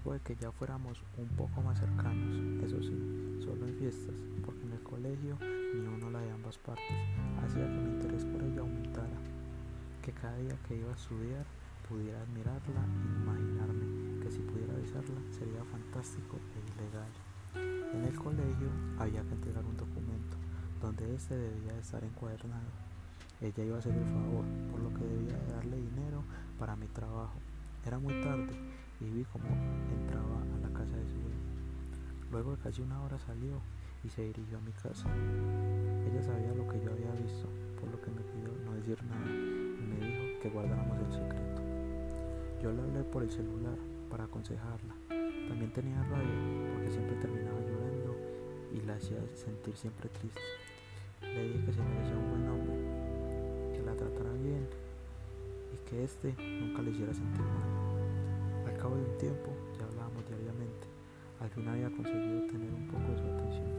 que ya fuéramos un poco más cercanos, eso sí, solo en fiestas, porque en el colegio ni uno la de ambas partes, hacía que mi interés por ella aumentara, que cada día que iba a estudiar pudiera admirarla e imaginarme que si pudiera besarla sería fantástico e ilegal. En el colegio había que entregar un documento donde este debía estar encuadernado. Ella iba a hacer el favor, por lo que debía darle dinero para mi trabajo. Era muy tarde y vi cómo entraba a la casa de su hijo. Luego de casi una hora salió y se dirigió a mi casa. Ella sabía lo que yo había visto, por lo que me pidió no decir nada y me dijo que guardáramos el secreto. Yo le hablé por el celular para aconsejarla. También tenía rabia porque siempre terminaba llorando y la hacía sentir siempre triste. Le dije que se merecía un buen hombre, que la tratara bien y que éste nunca le hiciera sentir mal. Al cabo de un tiempo ya hablábamos diariamente. Al fin había conseguido tener un poco de su atención.